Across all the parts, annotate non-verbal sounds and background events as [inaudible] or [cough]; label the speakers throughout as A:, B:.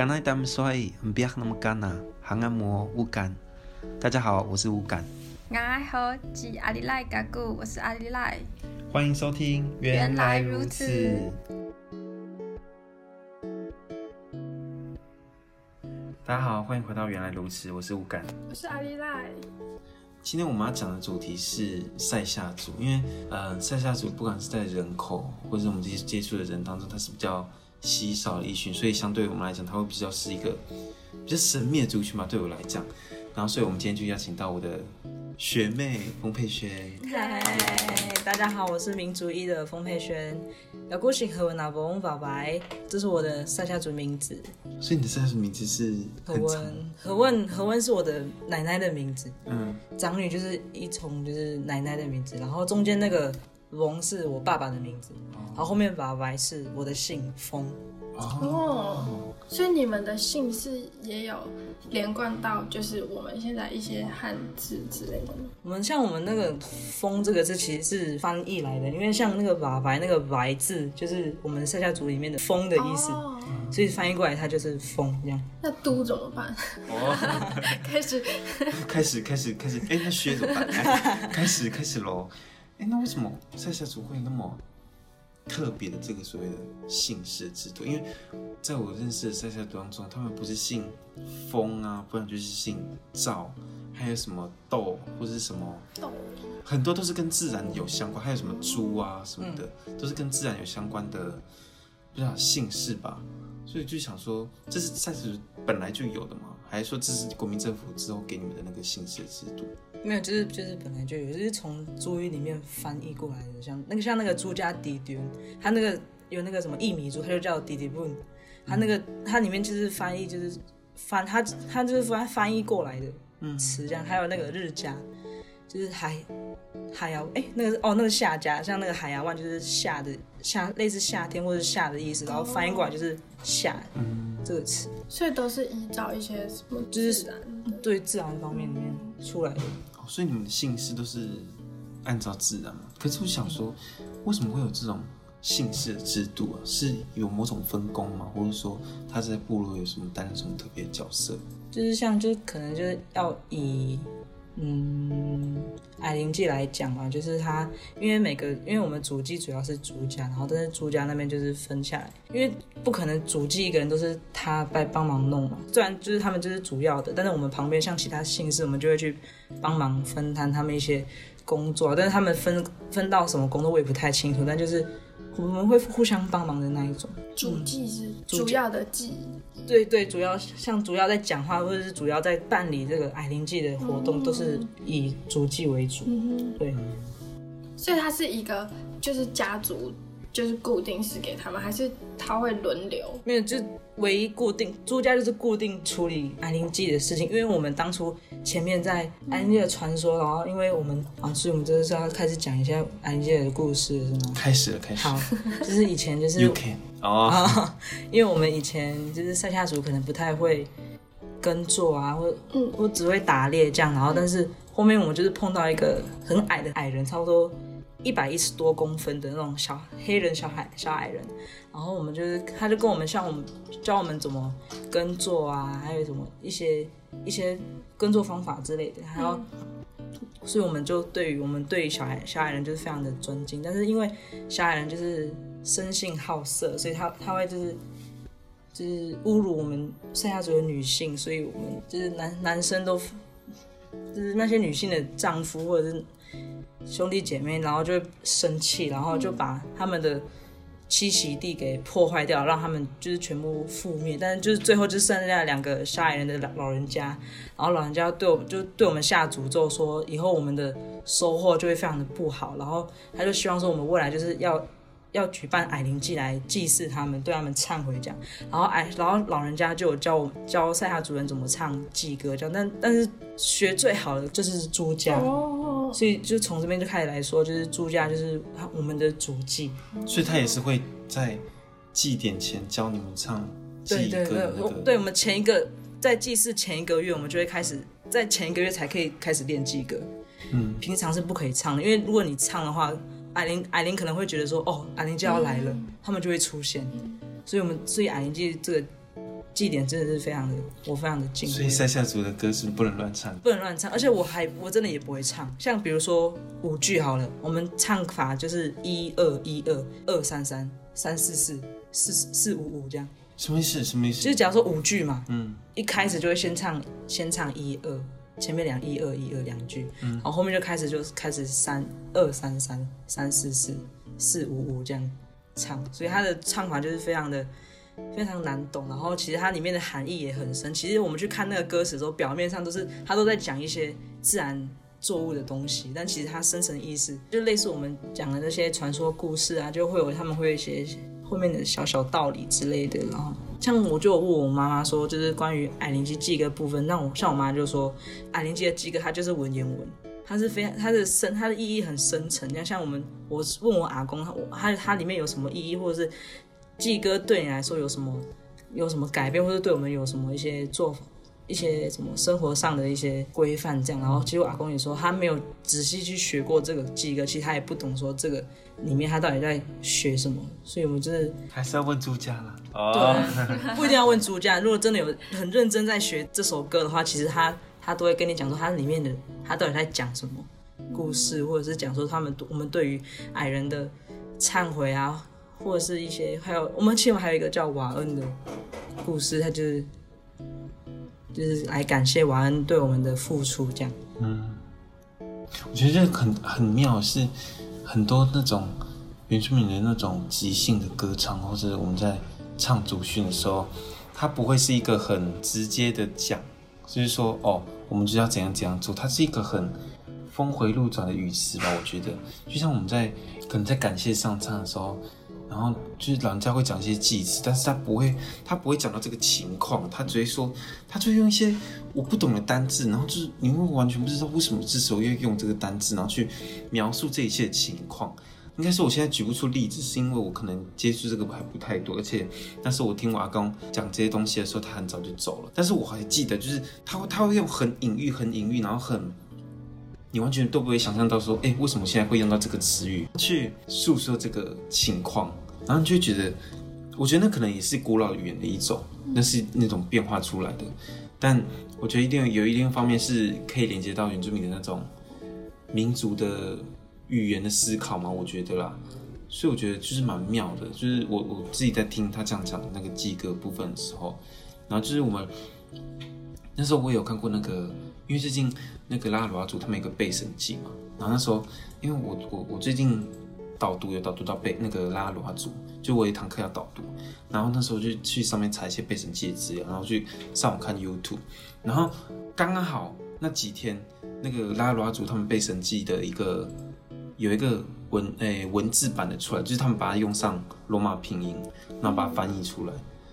A: 刚才他们说，不要那么干呐，还按摩乌干。大家好，我是乌干。
B: 大家好，是阿里赖嘎古，我是阿里赖。
A: 欢迎收听，原来如此。大家好，欢迎回到原来如此，我是乌干，
B: 我是阿里赖。
A: 今天我们要讲的主题是塞夏族，因为呃，塞夏族不管是在人口或者是我们这些接触的人当中，它是比较稀少的一群，所以相对于我们来讲，它会比较是一个比较神秘的族群嘛。对我来讲，然后所以我们今天就邀请到我的学妹丰沛轩。
C: 嗨，大家好，我是民族一的丰沛轩。要过去和文拿伯翁宝白，这是我的赛夏族名字。
A: 所以你的赛夏族名字是
C: 何文，何文，何文是我的奶奶的名字。
A: 嗯，
C: 长女就是一从，就是奶奶的名字，然后中间那个。龙是我爸爸的名字，然后后面把白是我的姓风。
B: 哦，所以你们的姓氏也有连贯到，就是我们现在一些汉字之类的。
C: 我们像我们那个“风”这个字其实是翻译来的，因为像那个宝白那个“白”字，就是我们赛夏族里面的“风”的意思，哦、所以翻译过来它就是“风”这样。
B: 那“都”怎么办？哦，[laughs] [laughs] 开始，
A: 开始，开始，开始，哎，那“薛”怎么办？开始，开始喽。哎，那为什么塞夏族会那么特别的这个所谓的姓氏制度？因为在我认识的塞夏族当中，他们不是姓风啊，不然就是姓赵，还有什么豆或者是什么豆，很多都是跟自然有相关，还有什么猪啊什么的，嗯、都是跟自然有相关的，不知道姓氏吧？所以就想说，这是塞夏族本来就有的吗？还是说这是国民政府之后给你们的那个姓氏制度？
C: 没有，就是就是本来就有，就是从珠语里面翻译过来的，像那个像那个朱家迪丢，他那个有那个什么薏米族，他就叫迪迪布，他那个他里面就是翻译就是翻他他就是翻翻译过来的词这样，还有那个日家，就是海海洋哎那个哦那个夏家，像那个海洋湾就是夏的夏类似夏天或者夏的意思，然后翻译过来就是夏嗯这个词，
B: 所以都是依照一些什么
C: 就是对自然方面里面出来的。
A: 所以你们的姓氏都是按照自然嘛？可是我想说，为什么会有这种姓氏的制度啊？是有某种分工吗？或者说他在部落有什么担任什么特别的角色？
C: 就是像，就是可能就是要以嗯矮灵祭来讲嘛，就是他因为每个因为我们主祭主要是朱家，然后但是朱家那边就是分下来，因为不可能主祭一个人都是他在帮忙弄嘛。虽然就是他们就是主要的，但是我们旁边像其他姓氏，我们就会去。帮忙分摊他们一些工作，但是他们分分到什么工作我也不太清楚，但就是我们会互相帮忙的那一种。
B: 主祭是主要的祭，
C: 对对，主要像主要在讲话或者是主要在办理这个矮灵祭的活动，都是以主祭为主。嗯、对，
B: 所以它是一个就是家族。就是固定是给他们，还是他会轮流？
C: 没有，就唯一固定朱家就是固定处理安灵祭的事情。因为我们当初前面在安灵记的传说，然后因为我们啊，所以我们这是要开始讲一下安灵记的故事，是吗？
A: 开始了，开始了。
C: 好，就是以前就是，[laughs]
A: You can 哦、oh.
C: 因为我们以前就是赛夏族可能不太会耕作啊，或嗯，或只会打猎这样，然后但是后面我们就是碰到一个很矮的矮人，差不多。一百一十多公分的那种小黑人小矮小矮人，然后我们就是，他就跟我们像我们教我们怎么耕作啊，还有什么一些一些耕作方法之类的，还有，所以我们就对于我们对于小矮小矮人就是非常的尊敬，但是因为小矮人就是生性好色，所以他他会就是就是侮辱我们赛夏族的女性，所以我们就是男男生都就是那些女性的丈夫或者是。兄弟姐妹，然后就生气，然后就把他们的栖息地给破坏掉，让他们就是全部覆灭。但是就是最后就剩下两个沙矮人的老老人家，然后老人家对我们就对我们下诅咒说，以后我们的收获就会非常的不好。然后他就希望说，我们未来就是要。要举办矮灵祭来祭祀他们，对他们忏悔这样。然后矮，然后老人家就有教我教赛夏族人怎么唱祭歌这样。但但是学最好的就是朱家，哦、所以就从这边就开始来说，就是朱家就是我们的主祭。
A: 所以他也是会在祭典前教你们唱祭歌的、那个。
C: 对对对，对我们前一个在祭祀前一个月，我们就会开始在前一个月才可以开始练祭歌。嗯，平常是不可以唱的，因为如果你唱的话。矮灵矮灵可能会觉得说，哦，矮灵就要来了，嗯、他们就会出现。所以，我们所以矮灵祭这个祭典真的是非常的，我非常的敬畏。
A: 所以塞夏族的歌是不能乱唱，
C: 不能乱唱，而且我还我真的也不会唱。像比如说五句好了，我们唱法就是一二一二二三三三四四四四五五这样。
A: 什么意思？什么意思？
C: 就是假如说五句嘛，
A: 嗯，
C: 一开始就会先唱先唱一二，前面两一二一二两句，嗯，然后后面就开始就开始三二三三三四四四五五这样唱，所以他的唱法就是非常的。非常难懂，然后其实它里面的含义也很深。其实我们去看那个歌词的时候，表面上都是他都在讲一些自然作物的东西，但其实它深层意思就类似我们讲的那些传说故事啊，就会有他们会有一些后面的小小道理之类的。然后像我就问我妈妈说，就是关于矮灵祭祭歌部分，那我像我妈就说，矮灵祭的祭歌它就是文言文，它是非常它的深，它的意义很深沉。像像我们我问我阿公，他它里面有什么意义，或者是。祭歌对你来说有什么有什么改变，或者对我们有什么一些做法，一些什么生活上的一些规范这样。然后其实我阿公也说，他没有仔细去学过这个祭歌，其实他也不懂说这个里面他到底在学什么。所以我们就是
A: 还是要问朱家了。
C: 对，不一定要问朱家。如果真的有很认真在学这首歌的话，其实他他都会跟你讲说，他里面的他到底在讲什么故事，或者是讲说他们我们对于矮人的忏悔啊。或者是一些，还有我们其实还有一个叫瓦恩的故事，他就是就是来感谢瓦恩对我们的付出，这样。
A: 嗯，我觉得这很很妙，是很多那种原住民的那种即兴的歌唱，或者我们在唱祖训的时候，它不会是一个很直接的讲，就是说哦，我们就要怎样怎样做，它是一个很峰回路转的语词吧？我觉得，就像我们在可能在感谢上唱的时候。然后就是老人家会讲一些祭词，但是他不会，他不会讲到这个情况，他只会说，他就用一些我不懂的单字，然后就是你会完全不知道为什么这时候要用这个单字，然后去描述这一切的情况。应该说我现在举不出例子，是因为我可能接触这个还不太多，而且那时候我听我阿公讲这些东西的时候，他很早就走了，但是我还记得，就是他会他会用很隐喻、很隐喻，然后很。你完全都不会想象到说，哎，为什么现在会用到这个词语去诉说这个情况？然后你就觉得，我觉得那可能也是古老语言的一种，那是那种变化出来的。但我觉得一定有一定方面是可以连接到原住民的那种民族的语言的思考嘛，我觉得啦。所以我觉得就是蛮妙的，就是我我自己在听他这样讲的那个祭歌部分的时候，然后就是我们那时候我也有看过那个。因为最近那个拉鲁阿族他们有个背神记嘛，然后那时候因为我我我最近导读有导读到背那个拉鲁阿族，就我一堂课要导读，然后那时候就去上面查一些背神记的资料，然后去上网看 YouTube，然后刚刚好那几天那个拉鲁阿族他们背神记的一个有一个文诶、文字版的出来，就是他们把它用上罗马拼音，然后把它翻译出来。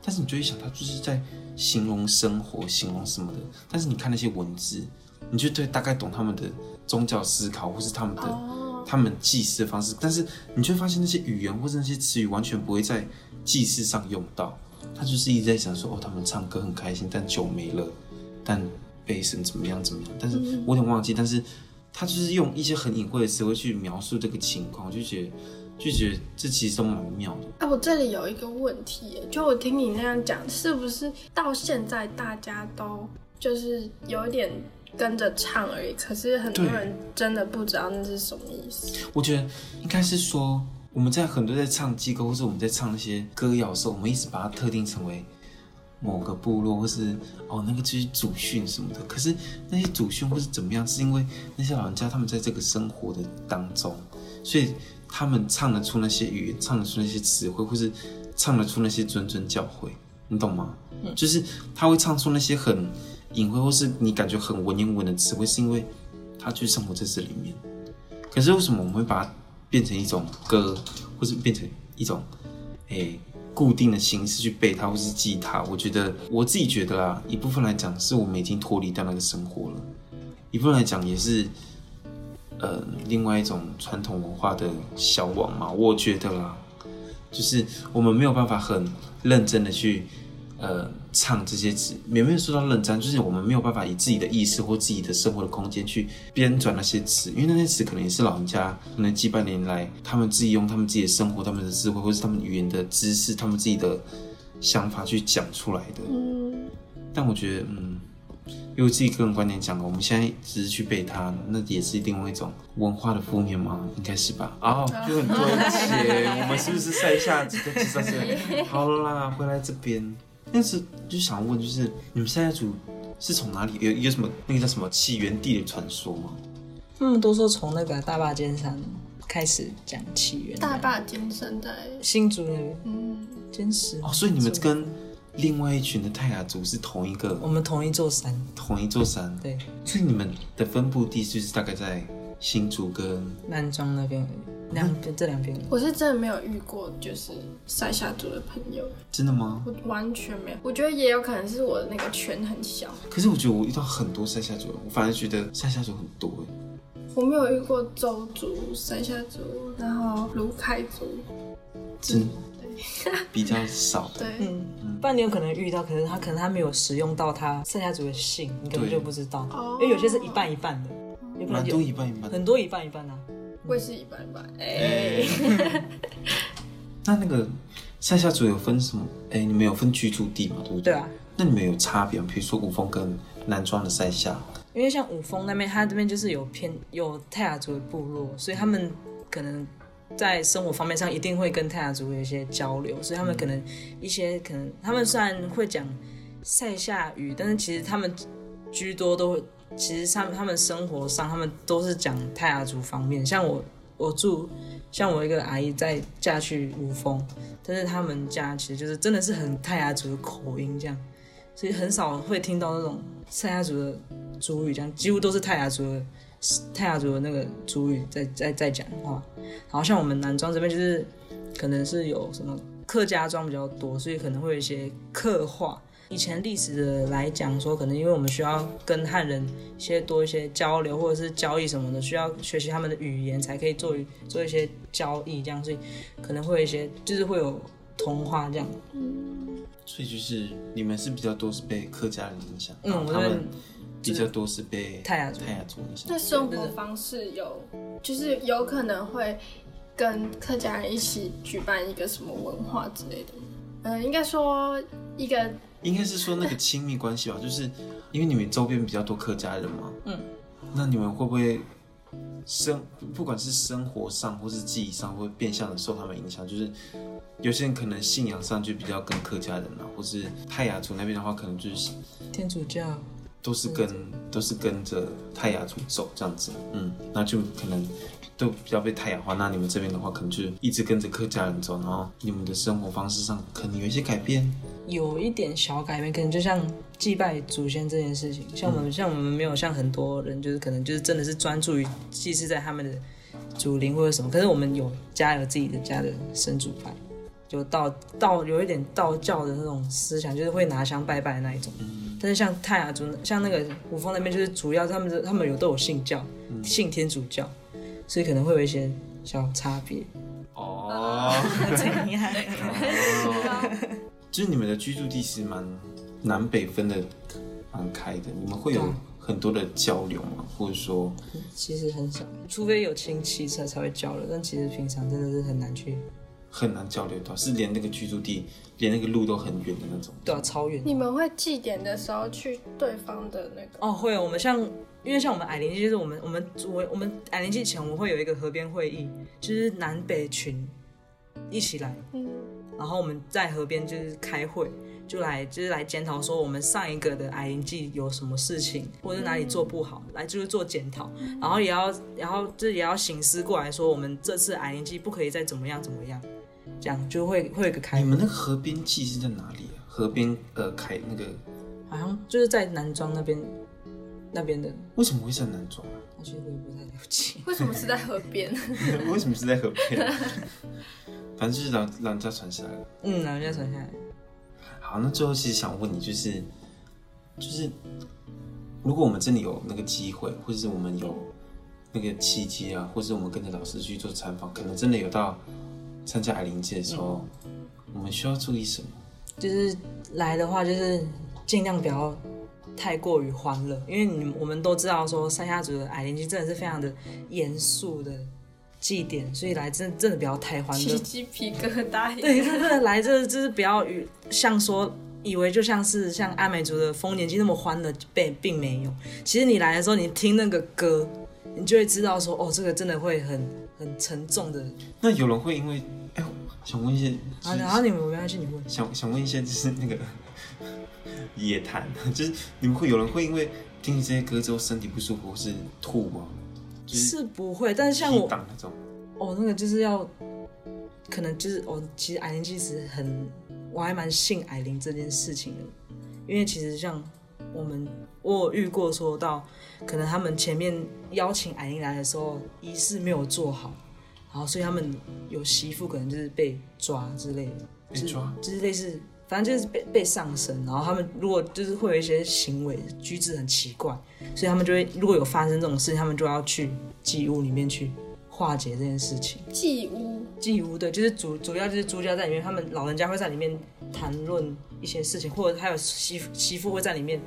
A: 但是你就会想，他就是在形容生活，形容什么的。但是你看那些文字，你就对大概懂他们的宗教思考，或是他们的、oh. 他们祭祀的方式。但是你就会发现那些语言或者那些词语完全不会在祭祀上用到。他就是一直在想说，哦，他们唱歌很开心，但酒没了，但悲神怎么样怎么样。但是我有点忘记，但是他就是用一些很隐晦的词汇去描述这个情况，我就觉得。就觉得这其实都蛮妙的。哎、啊，
B: 我这里有一个问题，就我听你那样讲，是不是到现在大家都就是有一点跟着唱而已？可是很多人真的不知道那是什么意思。
A: 我觉得应该是说，我们在很多在唱祭歌，或是我们在唱那些歌谣的时候，我们一直把它特定成为某个部落，或是哦那个就是祖训什么的。可是那些祖训或是怎么样，是因为那些老人家他们在这个生活的当中，所以。他们唱得出那些语言，唱得出那些词汇，或是唱得出那些谆谆教诲，你懂吗？嗯，就是他会唱出那些很隐晦，或是你感觉很文言文的词汇，是因为它去生活在这里面。可是为什么我们会把它变成一种歌，或是变成一种诶、固定的形式去背它，或是记它？我觉得我自己觉得啊，一部分来讲是我们已经脱离掉那个生活了，一部分来讲也是。呃，另外一种传统文化的消亡嘛，我觉得啦，就是我们没有办法很认真的去呃唱这些词，也没有说到认真，就是我们没有办法以自己的意识或自己的生活的空间去编纂那些词，因为那些词可能也是老人家可能几百年来他们自己用他们自己的生活、他们的智慧，或是他们语言的知识、他们自己的想法去讲出来的。
B: 嗯，
A: 但我觉得，嗯，因为自己个人观点讲，我们现在只是去背它，那也是另外一种文化的负面吗？应该是吧？哦，就很多钱，我们是不是塞下这个知道是？好啦，回来这边，但是就想问，就是你们现在组是从哪里有有什么那个叫什么起源地的传说吗？
C: 他们都说从那个大坝尖山开始讲起源。
B: 大坝尖山在
C: 新竹那边，
B: 嗯，
C: 尖石。
A: 哦，所以你们跟另外一群的泰雅族是同一个，
C: 我们同一座山，
A: 同一座山，
C: 对，
A: 所以你们的分布地就是大概在新竹跟
C: 南庄那边，两边这两边。
B: 我是真的没有遇过，就是塞下族的朋友。
A: 真的吗？
B: 我完全没有。我觉得也有可能是我的那个圈很小。
A: 可是我觉得我遇到很多塞下族人，我反而觉得塞下族很多哎。
B: 我没有遇过周族、塞下族，然后卢凯族，
A: 真比较少的。
B: 对，
C: 嗯，不然你有可能遇到，可是他可能他没有使用到他剩下族的姓，你根本就不知道。因为有些是一半一半的，
A: 蛮多一半一半，
C: 很多一半一半啊。
B: 我也是一半一半。哎，[laughs]
A: 那那个赛夏族有分什么？哎，你们有分居住地吗？对不对？
C: 对啊。
A: 那你们有差别吗？比如说五峰跟南庄的赛夏。
C: 因为像五峰那边，他这边就是有偏有泰雅族的部落，所以他们可能在生活方面上一定会跟泰雅族有一些交流，所以他们可能一些可能他们虽然会讲塞夏语，但是其实他们居多都会，其实他们他们生活上他们都是讲泰雅族方面。像我我住像我一个阿姨在嫁去五峰，但是他们家其实就是真的是很泰雅族的口音这样，所以很少会听到那种泰雅族的。族语这样几乎都是泰雅族的，泰雅族的那个族语在在在讲话。然后像我们南庄这边就是，可能是有什么客家庄比较多，所以可能会有一些客话。以前历史的来讲说，可能因为我们需要跟汉人一些多一些交流或者是交易什么的，需要学习他们的语言才可以做做一些交易这样，所以可能会有一些就是会有同化这样。
B: 嗯，
A: 所以就是你们是比较多是被客家人影响，
C: 嗯，
A: 他们。比较多是被
C: 泰雅族，
A: 泰雅族影响。
B: 那生活方式有，就是有可能会跟客家人一起举办一个什么文化之类的。嗯，应该说一个，
A: 应该是说那个亲密关系吧，就是因为你们周边比较多客家人嘛。
C: 嗯。
A: 那你们会不会生，不管是生活上或是记忆上，会变相的受他们影响？就是有些人可能信仰上就比较跟客家人啊，或是泰雅族那边的话，可能就是
C: 天主教。
A: 都是跟都是跟着泰雅族走这样子，嗯，那就可能都比较被泰雅化。那你们这边的话，可能就一直跟着客家人走，然后你们的生活方式上可能有一些改变，
C: 有一点小改变，可能就像祭拜祖先这件事情，像我们、嗯、像我们没有像很多人，就是可能就是真的是专注于祭祀在他们的祖灵或者什么，可是我们有家有自己的家的神主牌，就道道有一点道教的那种思想，就是会拿香拜拜的那一种。嗯但是像泰雅族，像那个五峰那边，就是主要他们他们有都有信教，嗯、信天主教，所以可能会有一些小差别。
A: 哦，
C: 最厉害？
A: 就是你们的居住地是蛮南北分的蛮开的，你们会有很多的交流吗？或者说，
C: 其实很少，除非有亲戚才才会交流，但其实平常真的是很难去。
A: 很难交流到，是连那个居住地，连那个路都很远的那种。
C: 对啊，超远。
B: 你们会祭典的时候去对方的那个？
C: 哦，会哦。我们像，因为像我们矮灵祭，就是我们我们我我们矮灵祭前，我们会有一个河边会议，就是南北群一起来，
B: 嗯，
C: 然后我们在河边就是开会，就来就是来检讨说我们上一个的矮灵祭有什么事情，或者哪里做不好，嗯、来就是做检讨，然后也要然后这也要醒思过来说，我们这次矮灵祭不可以再怎么样怎么样。这样就会会有个开。
A: 你们那个河边祭是在哪里啊？河边呃开那个，
C: 好像就是在南庄那边那边的。
A: 为什么会在南庄啊？
C: 其实我也不太了解。[laughs] [laughs]
B: 为什么是在河边？[laughs]
A: 为什么是在河边？反正就是老老人家传下来的。
C: 嗯，老人家传下来。
A: 好，那最后其实想问你，就是就是，如果我们真的有那个机会，或者是我们有那个契机啊，或者是我们跟着老师去做参访，可能真的有到。参加矮灵祭的时候，嗯、我们需要注意什么？
C: 就是来的话，就是尽量不要太过于欢乐，因为你我们都知道说，赛夏族的矮灵祭真的是非常的严肃的祭典，所以来真的真的不要太欢乐，
B: 起鸡皮疙瘩。
C: 对，真的来这就是不要与像说以为就像是像阿美族的丰年祭那么欢乐，并并没有。其实你来的时候，你听那个歌，你就会知道说，哦，这个真的会很很沉重的。
A: 那有人会因为，哎，想问一些，
C: 啊，然后你们没关系，你问。
A: 想想问一些，就是那个 [laughs] 野谈，就是你们会有人会因为听这些歌之后身体不舒服或是吐吗？
C: 是不会，但是像我哦，那个就是要，可能就是哦，其实矮灵其实很，我还蛮信矮灵这件事情的，因为其实像我们我有遇过说到，可能他们前面邀请矮灵来的时候仪式没有做好，然后所以他们有媳妇可能就是被抓之类的，
A: 被抓，
C: 就是类似。反正就是被被上身，然后他们如果就是会有一些行为举止很奇怪，所以他们就会如果有发生这种事情，他们就要去祭屋里面去化解这件事情。
B: 祭屋，
C: 祭屋对，就是主主要就是朱家在里面，他们老人家会在里面谈论一些事情，或者还有媳媳妇会在里面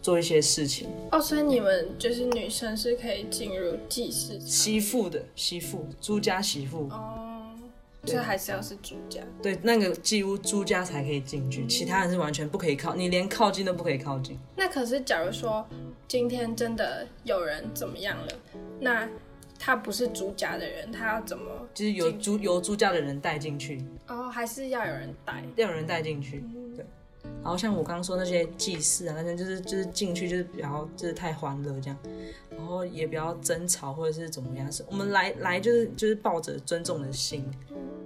C: 做一些事情。
B: 哦，所以你们就是女生是可以进入祭祀
C: 媳妇的媳妇，朱家媳妇。
B: 哦。这还是要是朱家，
C: 对，那个祭屋朱家才可以进去，其他人是完全不可以靠，你连靠近都不可以靠近。
B: 那可是，假如说今天真的有人怎么样了，那他不是朱家的人，他要怎么？
C: 就是由朱由朱家的人带进去。
B: 哦，还是要有人带，
C: 要有人带进去。对。然后像我刚刚说那些祭祀啊，那些就是就是进去就是比较就是太欢乐这样，然后也不要争吵或者是怎么样，是我们来来就是就是抱着尊重的心。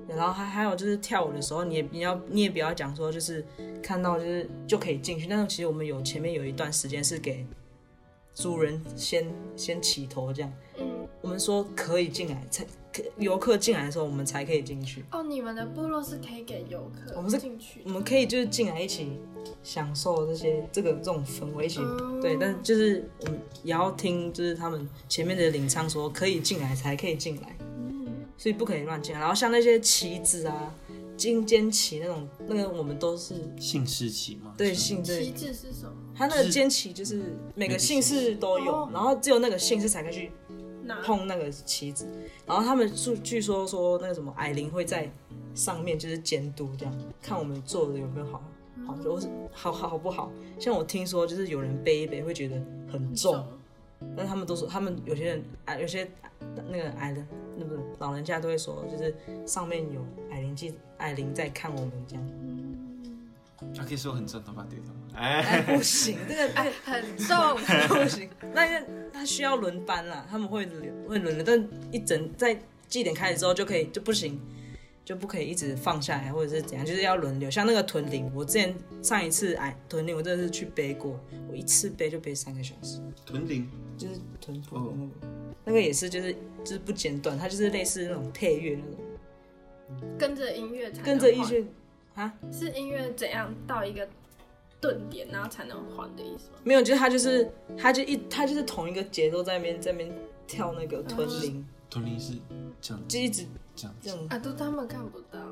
C: 然后还还有就是跳舞的时候，你也你要你也不要讲说就是看到就是就可以进去，但是其实我们有前面有一段时间是给主人先先起头这样，我们说可以进来才游客进来的时候我们才可以进去。
B: 哦，你们的部落是可以给游客，我们是进去，
C: 我们可以就是进来一起享受这些这个这种氛围一起，嗯，对，但是就是我们也要听就是他们前面的领唱说可以进来才可以进来。所以不可以乱进，然后像那些旗子啊、金尖旗那种，那个我们都是
A: 姓氏旗吗？
C: 对，姓氏。
B: 旗子是什么？
C: 它那个尖旗就是每个姓氏都有，然后只有那个姓氏才可以去碰那个棋子。然后他们据据说说那个什么矮灵会在上面就是监督这样，看我们做的有没有好，好就是好好好不好。像我听说就是有人背一背会觉得很重，但他们都说他们有些人矮有些。那个矮的，那个老人家都会说，就是上面有矮灵记，矮灵在看我们这样。
A: 他可以说很重，头发对头。
C: 哎，不行，这个哎很重，不行。那个他需要轮班啦，他们会轮会轮的，但一整在祭典开始之后就可以就不行，就不可以一直放下来或者是怎样，就是要轮流。像那个屯灵，我之前上一次哎屯灵，我真的是去背过，我一次背就背三个小时。
A: 屯灵
C: 就是屯部的那个。Oh. 那个也是，就是就是不间断，它就是类似那种配乐那种，
B: 跟着音乐才
C: 跟着音乐啊？
B: 是音乐怎样到一个顿点，然后才能换的意思吗？
C: 没有，就是它就是它就一它就是同一个节奏在那边在那边跳那个屯铃，
A: 屯铃是这样，
C: 就一直
A: 这样
C: 这样
B: 啊，都他们看不到。[laughs]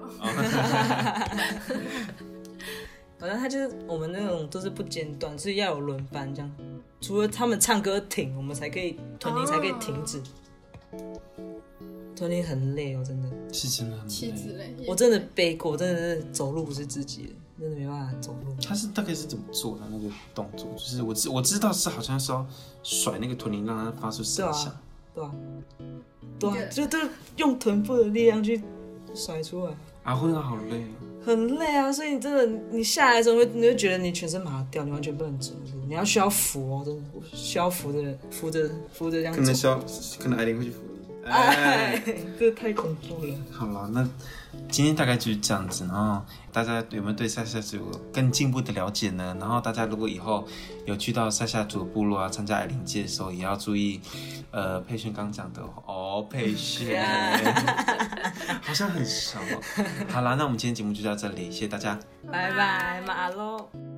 C: 反正他就是我们那种都是不间断，所以要有轮班这样。除了他们唱歌停，我们才可以屯铃才可以停止。屯灵很累哦，真的。
A: 是真的很
B: 累。
C: 我真的背过，真的是走路不是自己的，真的没办法走路。
A: 他是大概是怎么做的那个动作？就是我知我知道是好像是要甩那个臀铃，让它发出声响。
C: 对啊，对啊，就就用臀部的力量去甩出来。
A: 啊，会啊，好累啊。
C: 很累啊，所以你真的，你下来的时候，你会觉得你全身麻掉，你完全不能走路，你要需要扶哦，真的需要扶着扶着扶着这样。
A: 可能需要，可能艾琳会去扶。
C: 哎，[laughs] 这太恐怖了。
A: 好了，那今天大概就是这样子，然后大家有没有对塞夏族有更进一步的了解呢？然后大家如果以后有去到塞夏族部落啊，参加矮灵祭的时候，也要注意，呃，佩瑄刚讲的哦，佩瑄，[laughs] 好像很熟。好了，那我们今天节目就到这里，谢谢大家，
C: 拜拜，马喽。